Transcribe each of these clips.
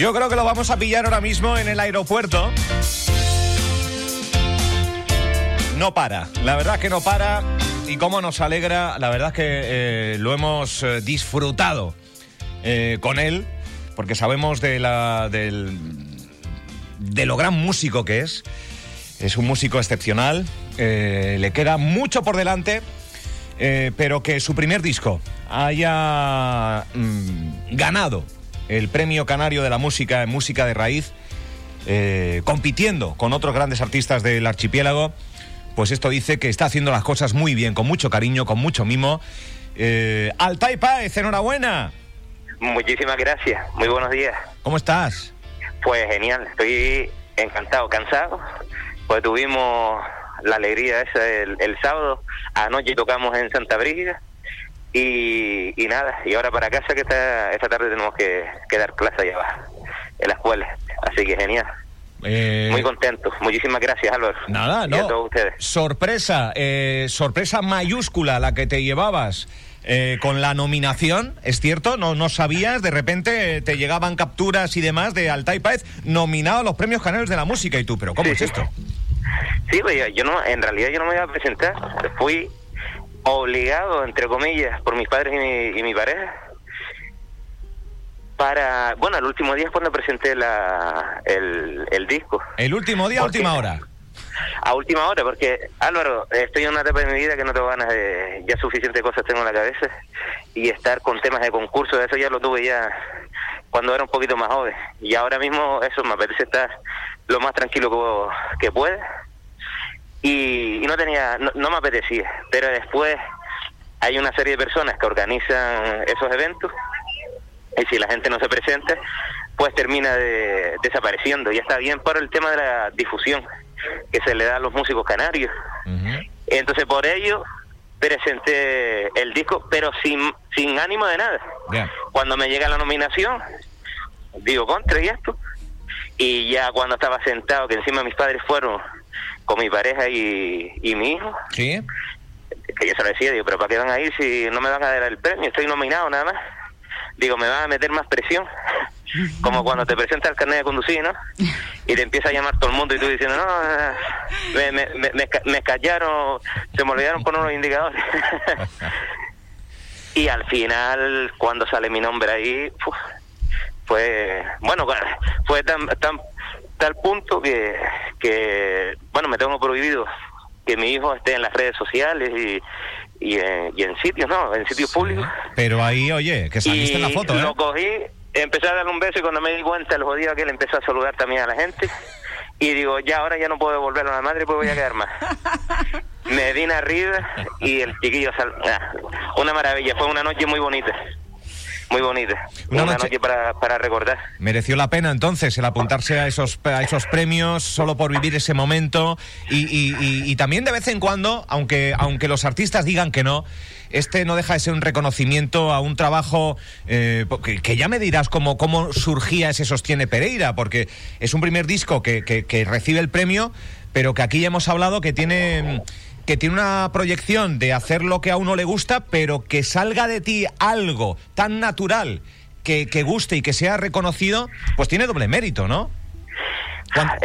Yo creo que lo vamos a pillar ahora mismo en el aeropuerto. No para, la verdad que no para. Y cómo nos alegra, la verdad que eh, lo hemos eh, disfrutado eh, con él, porque sabemos de, la, del, de lo gran músico que es. Es un músico excepcional, le queda mucho por delante, pero que su primer disco haya mm, ganado el Premio Canario de la Música en Música de Raíz, compitiendo con otros grandes artistas del archipiélago, pues esto dice que está haciendo las cosas muy bien, con mucho cariño, con mucho mimo. Eh, Altay Páez, enhorabuena. Muchísimas gracias, muy buenos días. ¿Cómo estás? Pues genial, estoy encantado, cansado, pues tuvimos la alegría esa el, sábado, anoche tocamos en Santa Brígida y, nada, y ahora para casa que esta, esta tarde tenemos que, que dar clase allá abajo, en la escuela, así que genial. Eh, Muy contento. Muchísimas gracias, Álvaro. Nada, no. todos ustedes. Sorpresa, eh, sorpresa mayúscula la que te llevabas. Eh, con la nominación, ¿es cierto? No, no sabías, de repente te llegaban capturas y demás de Altai Páez nominado a los premios canarios de la música y tú, pero ¿cómo es esto? Sí, pues yo no, en realidad yo no me iba a presentar, fui obligado, entre comillas, por mis padres y mi, y mi pareja, para, bueno, el último día es cuando presenté la, el, disco. ¿El último día, última hora? A última hora, porque Álvaro, estoy en una etapa de mi vida que no tengo ganas de, ya suficientes cosas tengo en la cabeza y estar con temas de concurso, eso ya lo tuve ya cuando era un poquito más joven y ahora mismo eso me apetece estar lo más tranquilo que, que pueda y, no tenía, no, no me apetecía, pero después hay una serie de personas que organizan esos eventos y si la gente no se presenta, pues termina de, desapareciendo. Y está bien por el tema de la difusión que se le da a los músicos canarios. Entonces, por ello, presenté el disco, pero sin, sin ánimo de nada. Cuando me llega la nominación, digo, contra y esto. Y ya cuando estaba sentado, que encima mis padres fueron con mi pareja y, y mi hijo, ¿Sí? que yo se lo decía, digo, pero ¿para qué van a ir si no me van a dar el premio? Estoy nominado nada más digo, me va a meter más presión. Como cuando te presenta el carnet de conducir, ¿no? Y te empieza a llamar todo el mundo y tú diciendo, no, me, me, me, me callaron, se me olvidaron poner unos indicadores. y al final, cuando sale mi nombre ahí, fue, bueno, fue tan, tan tal punto que, que, bueno, me tengo prohibido que mi hijo esté en las redes sociales y, y en, y en sitios, ¿no? En sitios públicos. Pero ahí, oye, que saliste en la foto, ¿eh? Lo cogí, empecé a darle un beso y cuando me di cuenta, el jodido que él empezó a saludar también a la gente. Y digo, ya ahora ya no puedo devolver a la madre, pues voy a quedar más. me vine arriba y el chiquillo, sal... Ah, una maravilla, fue una noche muy bonita muy bonita. Una, noche, para, para, recordar. Mereció la pena entonces el apuntarse a esos, a esos premios solo por vivir ese momento y, y, y, también de vez en cuando, aunque, aunque los artistas digan que no, este no deja de ser un reconocimiento a un trabajo eh, que, ya me dirás cómo, cómo surgía ese Sostiene Pereira, porque es un primer disco que, que, que recibe el premio, pero que aquí ya hemos hablado que tiene que tiene una proyección de hacer lo que a uno le gusta, pero que salga de ti algo tan natural que, que guste y que sea reconocido, pues tiene doble mérito, ¿no?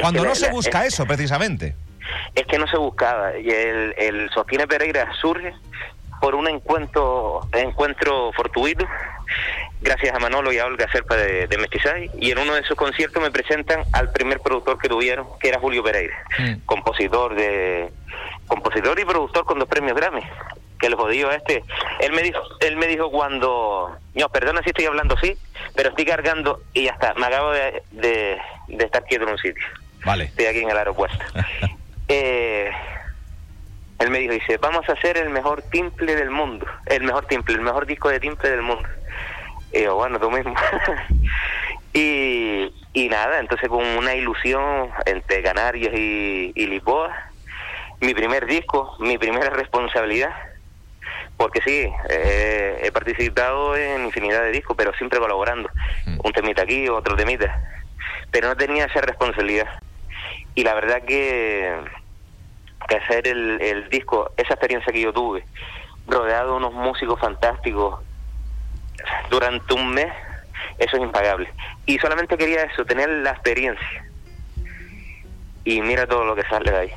Cuando, no se busca eso, precisamente. Es que no se buscaba. Y el, el Sostiene Pereira surge por un encuentro, encuentro fortuito, gracias a Manolo y a Olga Serpa de, de Mestizay, y en uno de esos conciertos me presentan al primer productor que tuvieron, que era Julio Pereira, mm. compositor de compositor y productor con dos premios Grammy que el jodido este. Él me dijo él me dijo cuando no perdona si estoy hablando así pero estoy cargando y ya está me acabo de, de, estar quieto en un sitio. Vale. Estoy aquí en el aeropuerto. Eh, él me dijo dice vamos a hacer el mejor timple del mundo el mejor timple el mejor disco de timple del mundo y yo bueno tú mismo y y nada entonces con una ilusión entre Canarias y, y Lisboa mi primer disco, mi primera responsabilidad, porque sí, eh, he participado en infinidad de discos, pero siempre colaborando, mm. un temita aquí, otro temita, pero no tenía esa responsabilidad. Y la verdad que, que hacer el, el disco, esa experiencia que yo tuve, rodeado de unos músicos fantásticos durante un mes, eso es impagable. Y solamente quería eso, tener la experiencia. Y mira todo lo que sale de ahí.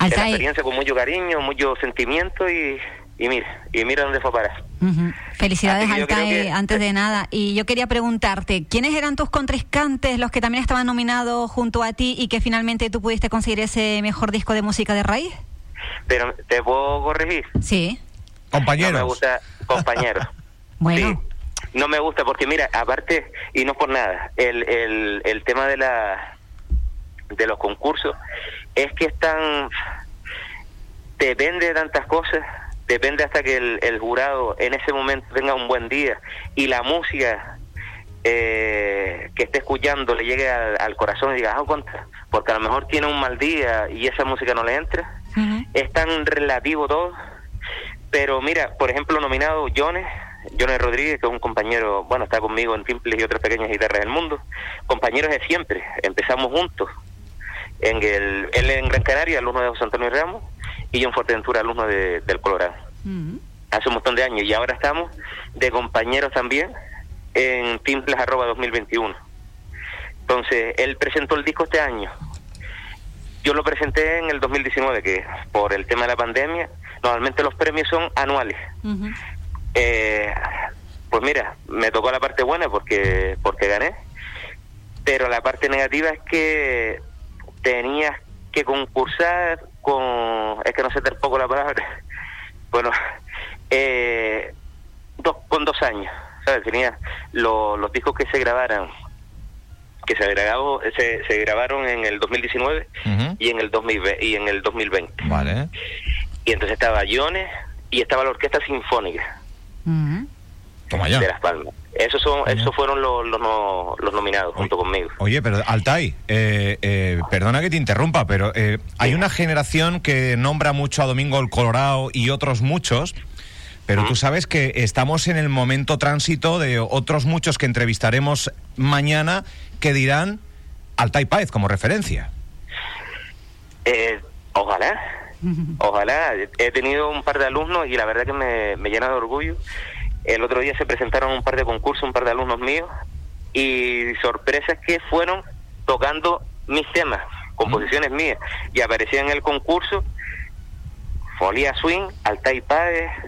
la experiencia con mucho cariño, mucho sentimiento y, y mira, y mira dónde fue a parar. Felicidades, Altair, antes de nada. Y yo quería preguntarte, ¿quiénes eran tus contriscantes, los que también estaban nominados junto a ti y que finalmente tú pudiste conseguir ese mejor disco de música de raíz? Pero, ¿te puedo corregir? Sí. Compañeros. No me gusta compañeros. bueno. no me gusta porque mira, aparte, y no por nada, el, el, el tema de la de los concursos es que están depende de tantas cosas depende hasta que el, jurado en ese momento tenga un buen día y la música eh, que esté escuchando le llegue al, corazón y diga, ah, contra, porque a lo mejor tiene un mal día y esa música no le entra. Es tan relativo todo. Pero mira, por ejemplo, nominado Jones, Jones Rodríguez, que es un compañero, bueno, está conmigo en Timples y otras pequeñas guitarras del mundo, compañeros de siempre, empezamos juntos. En el, él en Gran Canaria, alumno de José Antonio Ramos, y yo en Fuerteventura, alumno de, del Colorado. Hace un montón de años. Y ahora estamos de compañeros también en Timplas arroba 2021. Entonces, él presentó el disco este año. Yo lo presenté en el 2019, que por el tema de la pandemia, normalmente los premios son anuales. eh, pues mira, me tocó la parte buena porque porque gané, pero la parte negativa es que tenías que concursar con, es que no sé tampoco la palabra, bueno, eh, dos, con dos años, ¿sabes? Tenía los discos que se grabaran, que se, grabó, se, se grabaron en el 2019 y en el 2020, y en el 2020. Vale. Y entonces estaba Iones y estaba la Orquesta Sinfónica. De Las Palmas. Esos, son, esos fueron los, los, nominados junto conmigo. Oye, pero Altai, eh, eh, perdona que te interrumpa, pero eh, hay una generación que nombra mucho a Domingo el Colorado y otros muchos. Pero tú sabes que estamos en el momento tránsito de otros muchos que entrevistaremos mañana que dirán Altai Páez como referencia. ojalá, ojalá. He tenido un par de alumnos y la verdad que me, me llena de orgullo el otro día se presentaron un par de concursos, un par de alumnos míos, y sorpresas que fueron tocando mis temas, composiciones mías, y aparecía en el concurso Folia Swing, Alta y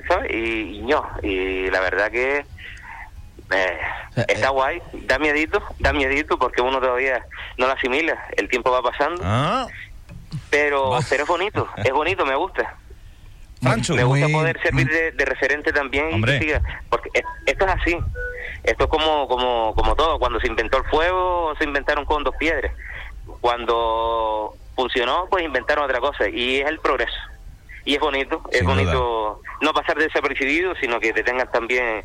¿sabes? Y, y, y la verdad que eh, está guay, da miedito, da miedito porque uno todavía no lo asimila, el tiempo va pasando, ah. pero, pero es bonito, es bonito, me gusta me gusta poder servir de, referente también porque esto es así esto es como como como todo cuando se inventó el fuego se inventaron con dos piedras cuando funcionó pues inventaron otra cosa y es el progreso y es bonito es bonito no pasar desapercibido sino que te tengas también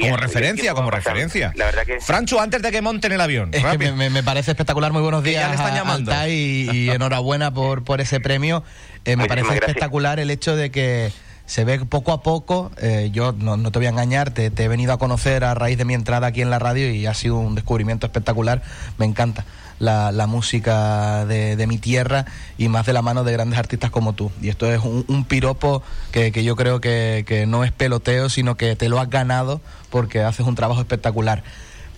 como referencia, como referencia. La verdad que... Francho, antes de que monten el avión. Es que me, parece espectacular. Muy buenos días. Ya están llamando. y, enhorabuena por, por ese premio. Eh, me parece espectacular el hecho de que se ve poco a poco. Eh, yo no, te voy a engañar, te, he venido a conocer a raíz de mi entrada aquí en la radio y ha sido un descubrimiento espectacular. Me encanta la, música de, mi tierra y más de la mano de grandes artistas como tú. Y esto es un, piropo que, yo creo que, no es peloteo, sino que te lo has ganado porque haces un trabajo espectacular.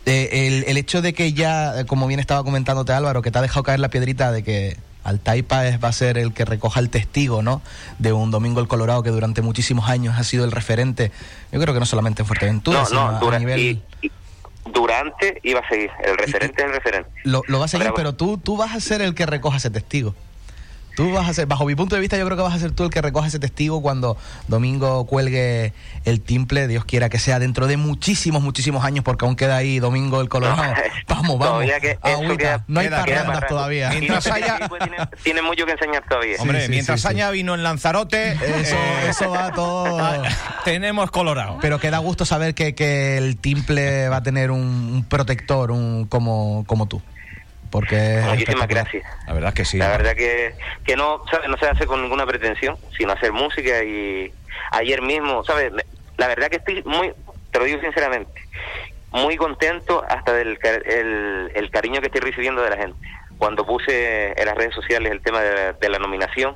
Eh, el, el, hecho de que ya, como bien estaba comentándote Álvaro, que te ha dejado caer la piedrita de que Altaipa es, va a ser el que recoja el testigo, ¿no? De un Domingo el Colorado que durante muchísimos años ha sido el referente, yo creo que no solamente en Fuerteventura, sino a nivel... durante iba a seguir, el referente es el referente. Lo, va a seguir, pero tú, tú vas a ser el que recoja ese testigo. Tú vas a ser, bajo mi punto de vista, yo creo que vas a ser tú el que recoge ese testigo cuando Domingo cuelgue el timple. Dios quiera que sea dentro de muchísimos, muchísimos años, porque aún queda ahí Domingo el Colorado. vamos, vamos. Que no hay parrandas todavía. Mientras haya... tiene, mucho que enseñar todavía. Hombre, mientras haya vino en Lanzarote, eso, eh, eso va todo. tenemos Colorado. Pero queda gusto saber que, que el timple va a tener un, protector un, como, como tú. Porque Muchísimas gracias. La verdad que sí. La verdad que, que no, no se hace con ninguna pretensión, sino hacer música y ayer mismo, ¿sabes? La verdad que estoy muy, te lo digo sinceramente, muy contento hasta del el, cariño que estoy recibiendo de la gente. Cuando puse en las redes sociales el tema de, la nominación,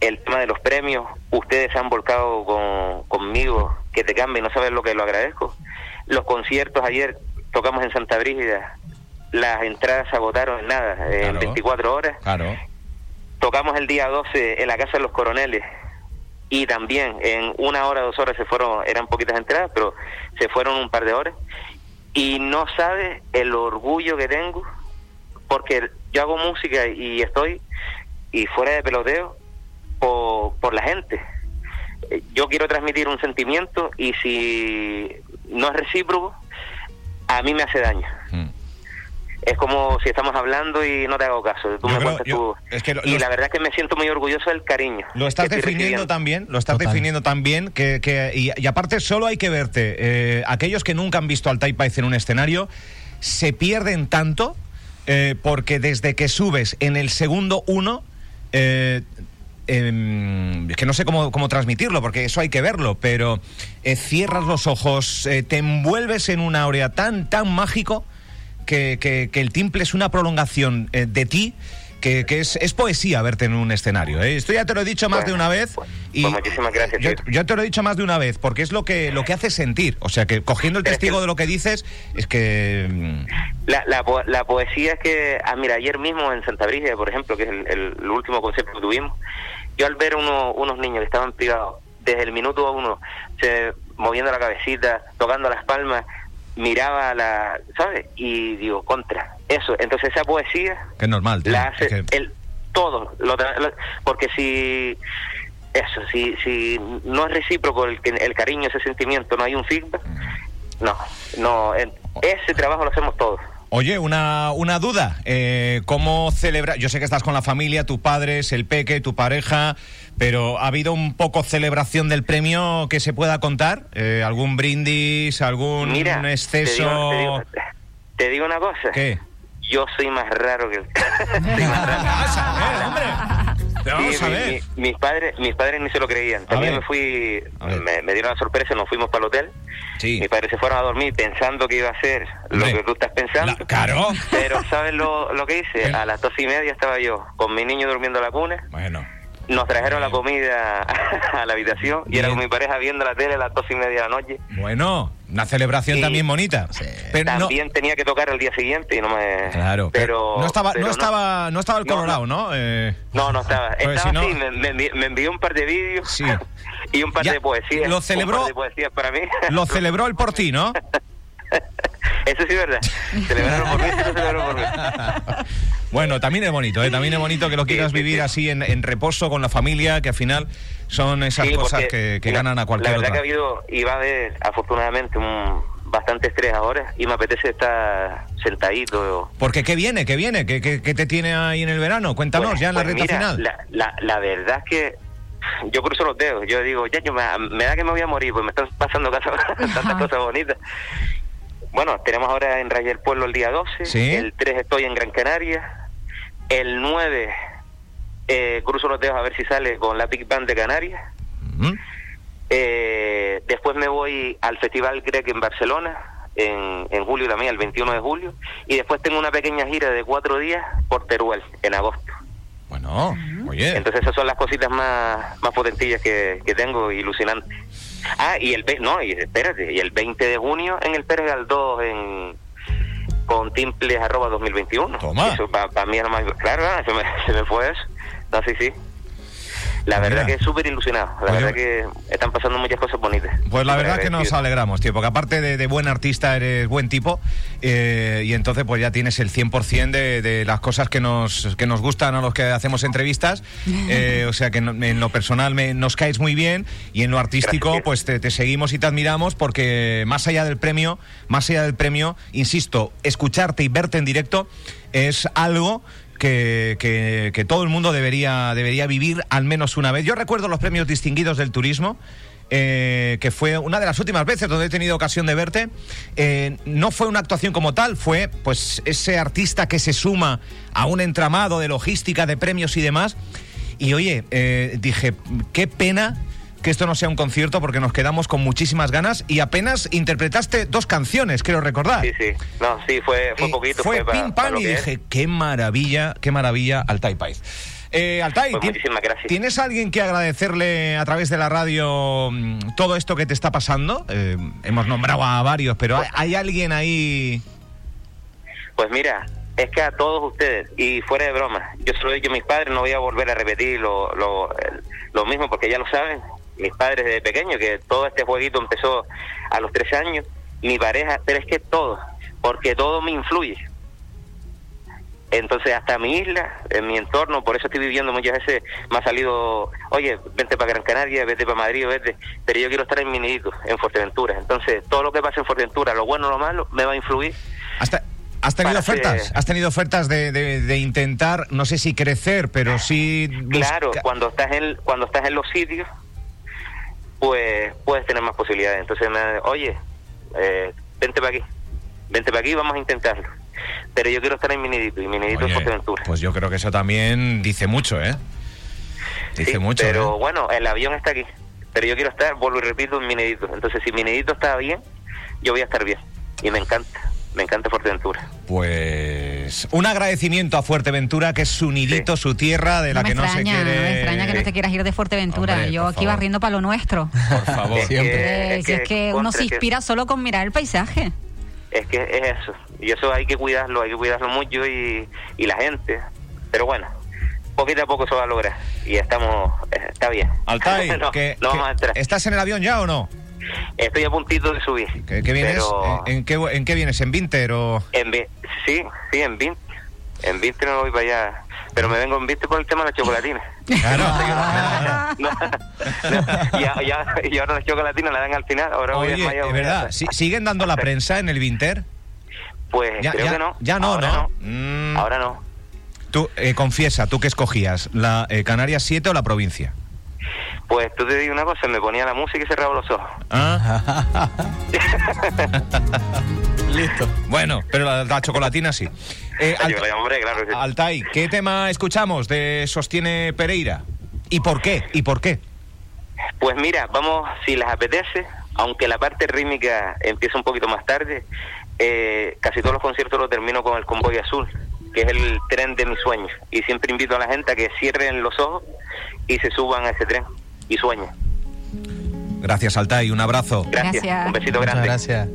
el tema de los premios, ustedes se han volcado con, conmigo, que te cambia y no sabes lo que lo agradezco. Los conciertos ayer tocamos en Santa Brígida, las entradas se agotaron en nada, en 24 horas. Claro. Tocamos el día 12 en la Casa de los Coroneles y también en una hora, dos horas se fueron, eran poquitas entradas, pero se fueron un par de horas. Y no sabes el orgullo que tengo, porque yo hago música y estoy, y fuera de peloteo, por, por la gente. Yo quiero transmitir un sentimiento y si no es recíproco, a mí me hace daño. Mm. Es como si estamos hablando y no te hago caso. Tú me y la verdad es que me siento muy orgulloso del cariño. Lo estás definiendo también, lo estás definiendo también, que, que y, aparte solo hay que verte. Eh, aquellos que nunca han visto al Taipei en un escenario se pierden tanto eh, porque desde que subes en el segundo uno eh, eh, es que no sé cómo, cómo, transmitirlo, porque eso hay que verlo, pero eh, cierras los ojos, eh, te envuelves en una aurea tan, tan mágico que, que, el timple es una prolongación de ti. Que, que es, es, poesía verte en un escenario. Esto ya te lo he dicho más de una vez. Y pues muchísimas gracias. Yo, te lo he dicho más de una vez, porque es lo que, lo que hace sentir. O sea, que cogiendo el testigo de lo que dices, es que... Mm, la, la, la poesía es que, ah, mira, ayer mismo en Santa Brígida, por ejemplo, que es el, el último concierto que tuvimos, yo al ver uno, unos niños que estaban privados, desde el minuto uno, se, moviendo la cabecita, tocando las palmas, miraba la, ¿sabes? Y digo, contra, eso. Entonces esa poesía... Que es normal. La hace el, todo. Lo, porque si... Eso, si, si no es recíproco el, el cariño, ese sentimiento, no hay un feedback, mm. no, no, ese trabajo lo hacemos todos. Oye, una, una duda. Eh, ¿Cómo celebra? Yo sé que estás con la familia, tus padres, el peque, tu pareja, pero ¿ha habido un poco celebración del premio que se pueda contar? Eh, ¿Algún brindis, algún exceso? Te digo, una cosa. ¿Qué? Yo soy más raro que el... soy más raro. hombre mis padres, mis padres ni se lo creían. También me fui, me, dieron la sorpresa, nos fuimos para el hotel. Mis padres se fueron a dormir pensando que iba a ser lo que tú estás pensando. claro. Pero ¿sabes lo, lo que hice? A las dos y media estaba yo con mi niño durmiendo en la cuna. Bueno nos trajeron la comida a la habitación y era con mi pareja viendo la tele a las dos y media de la noche. Bueno, una celebración también bonita. también tenía que tocar el día siguiente y no me. Claro, pero no estaba, no, estaba, no estaba el Colorado, ¿no? Eh, no, no estaba. Estaba así, me, envió un par de vídeos sí. y un par de poesías. Lo celebró. de poesías para mí. Lo celebró el por ti, ¿no? Eso sí es verdad. Celebraron por mí, eso celebraron por mí. Bueno, también es bonito, ¿eh? también es bonito que lo quieras vivir así en, reposo con la familia, que al final son esas cosas que, ganan a cualquier La verdad que ha habido, y va a haber afortunadamente un bastante estrés ahora y me apetece estar sentadito. Porque ¿qué viene? ¿Qué viene? ¿Qué, qué, te tiene ahí en el verano? Cuéntanos pues, ya en la pues recta final. La, la, la, verdad es que yo cruzo los dedos, yo digo, ya, yo me, da que me voy a morir, pues me están pasando tantas cosas bonitas. Bueno, tenemos ahora en Raya del Pueblo el día 12, el 3 estoy en Gran Canaria, el 9 eh, cruzo los dedos a ver si sale con la Big Band de Canarias. eh, después me voy al Festival Grec en Barcelona, en, en julio también, el 21 de julio, y después tengo una pequeña gira de cuatro días por Teruel, en agosto. Bueno, oye. Entonces esas son las cositas más, más potentillas que, que tengo, ilusionantes. Ah, y el no, y espérate, y el 20 de junio en el Pérez Galdós en con timples arroba 2021. Toma. Eso para mí es lo más claro, se me, se me fue eso. No, sí, sí. La verdad que es súper ilusionado. La verdad que están pasando muchas cosas bonitas. Pues la verdad que nos alegramos, tío, porque aparte de, buen artista eres buen tipo eh, y entonces pues ya tienes el 100% de, de las cosas que nos, que nos gustan a los que hacemos entrevistas. Eh, o sea que en lo personal me, nos caes muy bien y en lo artístico pues te, te seguimos y te admiramos porque más allá del premio, más allá del premio, insisto, escucharte y verte en directo es algo que, todo el mundo debería, debería vivir al menos una vez. Yo recuerdo los premios distinguidos del turismo. Eh, que fue una de las últimas veces donde he tenido ocasión de verte. Eh, no fue una actuación como tal, fue pues ese artista que se suma a un entramado de logística, de premios y demás. Y oye, eh, dije, qué pena que esto no sea un concierto porque nos quedamos con muchísimas ganas y apenas interpretaste dos canciones, quiero recordar. Sí, sí. No, sí, fue, fue poquito. Fue, pim pam y dije, qué maravilla, qué maravilla al Taipei. Eh, Altai, pues muchísimas gracias. ¿tienes alguien que agradecerle a través de la radio mm, todo esto que te está pasando? Eh, hemos nombrado a varios, pero ¿hay, alguien ahí? Pues mira, es que a todos ustedes, y fuera de broma, yo solo he dicho a mis padres, no voy a volver a repetir lo, lo, lo mismo porque ya lo saben, mis padres desde pequeño, que todo este jueguito empezó a los tres años, mi pareja, pero es que todo, porque todo me influye. Entonces, hasta mi isla, en mi entorno, por eso estoy viviendo muchas veces, me ha salido, oye, vente para Gran Canaria, vete para Madrid, vete, pero yo quiero estar en Minidito, en Fuerteventura. Entonces, todo lo que pasa en Fuerteventura, lo bueno o lo malo, me va a influir. Hasta, ¿Has tenido ofertas? ¿Has tenido ofertas de, de, intentar, no sé si crecer, pero sí... Claro, cuando estás, en, cuando estás en los sitios, pues puedes tener más posibilidades. Entonces, me, oye, eh, vente para aquí, vente para aquí, vamos a intentarlo pero yo quiero estar en Minidito y Minidito es Fuerteventura. Pues yo creo que eso también dice mucho, ¿eh? Dice mucho. Pero ¿eh? bueno, el avión está aquí. Pero yo quiero estar, vuelvo y repito, en Minidito. Entonces, si Minidito está bien, yo voy a estar bien. Y me encanta. Me encanta Fuerteventura. Pues un agradecimiento a Fuerteventura, que es su nidito, su tierra, de la que no se quiere. No me extraña que no te quieras ir de Fuerteventura. Yo aquí barriendo para lo nuestro. Por favor, siempre. es que uno se inspira solo con mirar el paisaje es que es eso. Y eso hay que cuidarlo, hay que cuidarlo mucho y, y la gente. Pero bueno, poquito a poco se va a lograr. Y estamos, eh, está bien. Altai, ¿estás en el avión ya o no? Estoy a puntito de subir. ¿Qué, vienes? ¿En, qué, ¿En qué vienes? ¿En Vinter o...? En, sí, sí, en Vinter. En Vinter no voy para allá pero me vengo en viste por el tema de la chocolatina. Claro. y, ahora la chocolatina la dan al final. Ahora Oye, es verdad. ¿Siguen dando la prensa en el Vinter? Pues ya, creo que no. Ya no, ahora ¿no? Mm. Ahora no. Tú, eh, confiesa, ¿tú qué escogías? ¿La eh, Canarias 7 o la provincia? Pues tú te digo una cosa, me ponía la música y cerraba los ojos. Ah. Listo. Bueno, pero la, chocolatina sí. Eh, claro, Altai, ¿qué tema escuchamos de Sostiene Pereira? ¿Y por qué? ¿Y por qué? Pues mira, vamos, si les apetece, aunque la parte rítmica empieza un poquito más tarde, eh, casi todos los conciertos los termino con el Convoy Azul, que es el tren de mis sueños. Y siempre invito a la gente a que cierren los ojos y se suban a ese tren y sueñen. Gracias, Altai. Un abrazo. Gracias. Un besito grande. gracias.